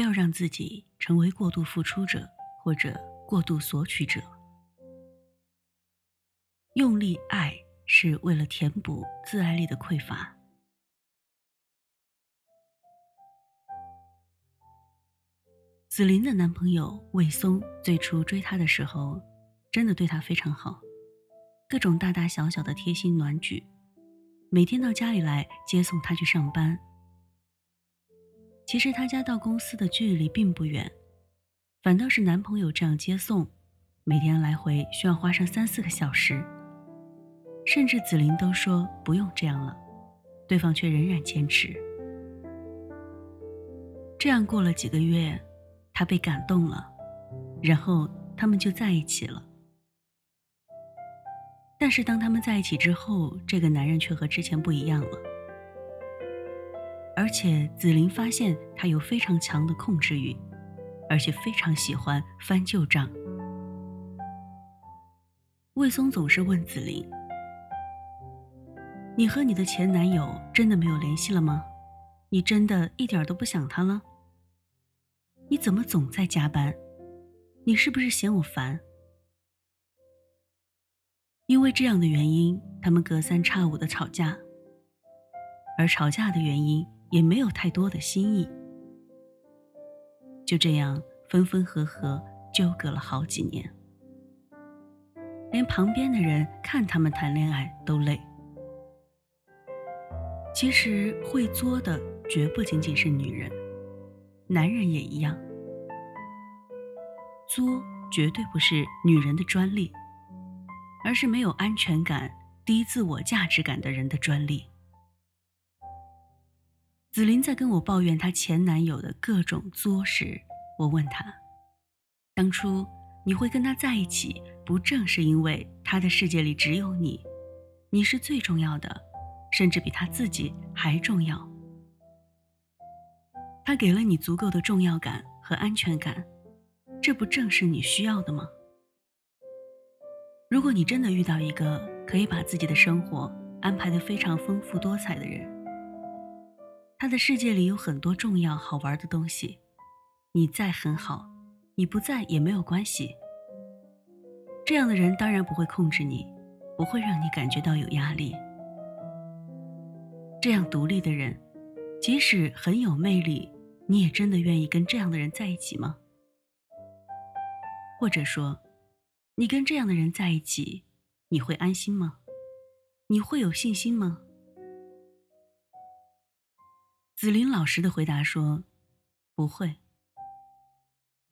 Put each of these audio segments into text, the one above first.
不要让自己成为过度付出者或者过度索取者。用力爱是为了填补自爱力的匮乏。紫琳的男朋友魏松最初追她的时候，真的对她非常好，各种大大小小的贴心暖举，每天到家里来接送她去上班。其实他家到公司的距离并不远，反倒是男朋友这样接送，每天来回需要花上三四个小时。甚至紫菱都说不用这样了，对方却仍然坚持。这样过了几个月，他被感动了，然后他们就在一起了。但是当他们在一起之后，这个男人却和之前不一样了。而且紫菱发现他有非常强的控制欲，而且非常喜欢翻旧账。魏松总是问紫菱：“你和你的前男友真的没有联系了吗？你真的一点都不想他了？你怎么总在加班？你是不是嫌我烦？”因为这样的原因，他们隔三差五的吵架，而吵架的原因。也没有太多的新意，就这样分分合合纠葛了好几年，连旁边的人看他们谈恋爱都累。其实会作的绝不仅仅是女人，男人也一样。作绝对不是女人的专利，而是没有安全感、低自我价值感的人的专利。紫林在跟我抱怨她前男友的各种作时，我问她：“当初你会跟他在一起，不正是因为他的世界里只有你，你是最重要的，甚至比他自己还重要？他给了你足够的重要感和安全感，这不正是你需要的吗？如果你真的遇到一个可以把自己的生活安排的非常丰富多彩的人，他的世界里有很多重要好玩的东西，你在很好，你不在也没有关系。这样的人当然不会控制你，不会让你感觉到有压力。这样独立的人，即使很有魅力，你也真的愿意跟这样的人在一起吗？或者说，你跟这样的人在一起，你会安心吗？你会有信心吗？紫菱老实的回答说：“不会，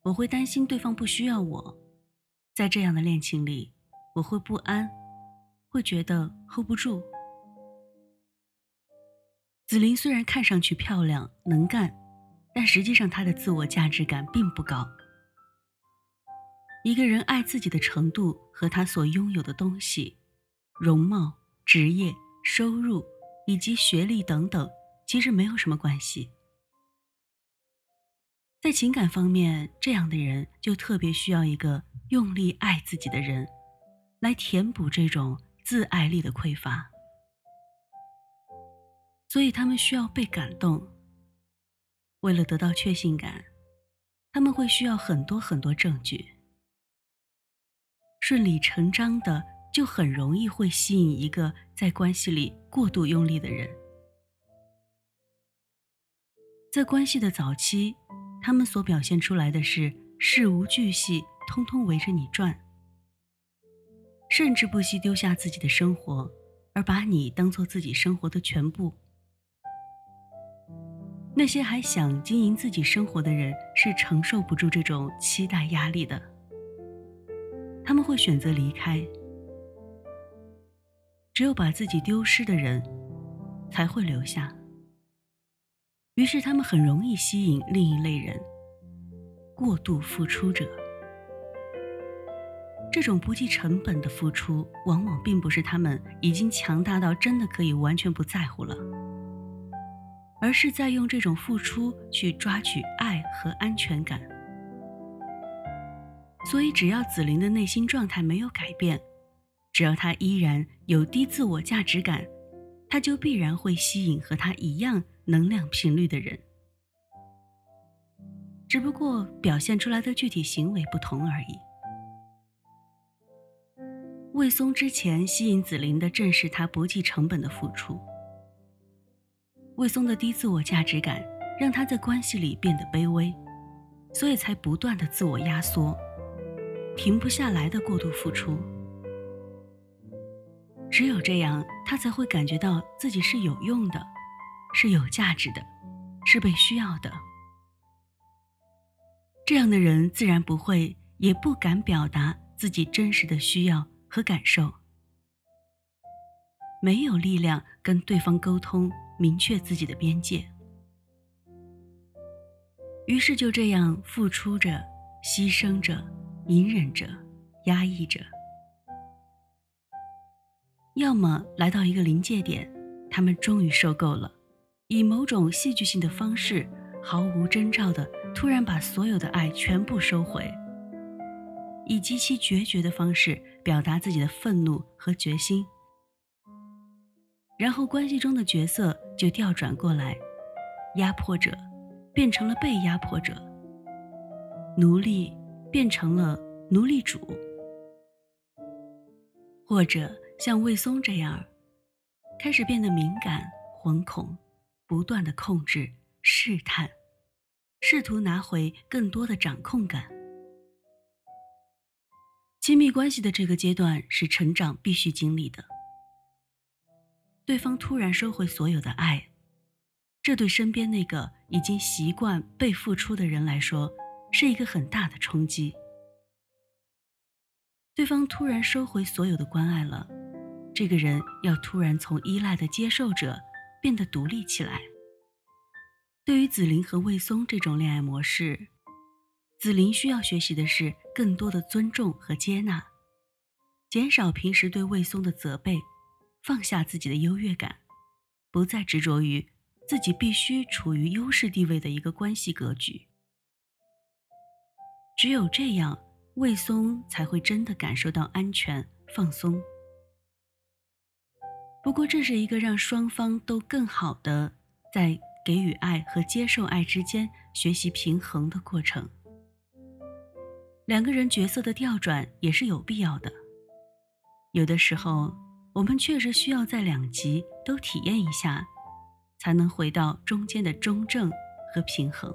我会担心对方不需要我，在这样的恋情里，我会不安，会觉得 hold 不住。”紫菱虽然看上去漂亮能干，但实际上她的自我价值感并不高。一个人爱自己的程度和他所拥有的东西、容貌、职业、收入以及学历等等。其实没有什么关系。在情感方面，这样的人就特别需要一个用力爱自己的人，来填补这种自爱力的匮乏。所以他们需要被感动。为了得到确信感，他们会需要很多很多证据。顺理成章的，就很容易会吸引一个在关系里过度用力的人。在关系的早期，他们所表现出来的是事无巨细，通通围着你转，甚至不惜丢下自己的生活，而把你当做自己生活的全部。那些还想经营自己生活的人是承受不住这种期待压力的，他们会选择离开。只有把自己丢失的人，才会留下。于是，他们很容易吸引另一类人——过度付出者。这种不计成本的付出，往往并不是他们已经强大到真的可以完全不在乎了，而是在用这种付出去抓取爱和安全感。所以，只要紫菱的内心状态没有改变，只要她依然有低自我价值感，她就必然会吸引和她一样。能量频率的人，只不过表现出来的具体行为不同而已。魏松之前吸引紫菱的正是他不计成本的付出。魏松的低自我价值感让他在关系里变得卑微，所以才不断的自我压缩，停不下来的过度付出。只有这样，他才会感觉到自己是有用的，是有价值的，是被需要的。这样的人自然不会，也不敢表达自己真实的需要。和感受，没有力量跟对方沟通，明确自己的边界，于是就这样付出着、牺牲着、隐忍着、压抑着，要么来到一个临界点，他们终于受够了，以某种戏剧性的方式，毫无征兆的突然把所有的爱全部收回。以极其决绝的方式表达自己的愤怒和决心，然后关系中的角色就调转过来，压迫者变成了被压迫者，奴隶变成了奴隶主，或者像魏松这样，开始变得敏感、惶恐，不断的控制、试探，试图拿回更多的掌控感。亲密关系的这个阶段是成长必须经历的。对方突然收回所有的爱，这对身边那个已经习惯被付出的人来说，是一个很大的冲击。对方突然收回所有的关爱了，这个人要突然从依赖的接受者变得独立起来。对于紫菱和魏松这种恋爱模式。紫菱需要学习的是更多的尊重和接纳，减少平时对魏松的责备，放下自己的优越感，不再执着于自己必须处于优势地位的一个关系格局。只有这样，魏松才会真的感受到安全、放松。不过，这是一个让双方都更好的在给予爱和接受爱之间学习平衡的过程。两个人角色的调转也是有必要的。有的时候，我们确实需要在两极都体验一下，才能回到中间的中正和平衡。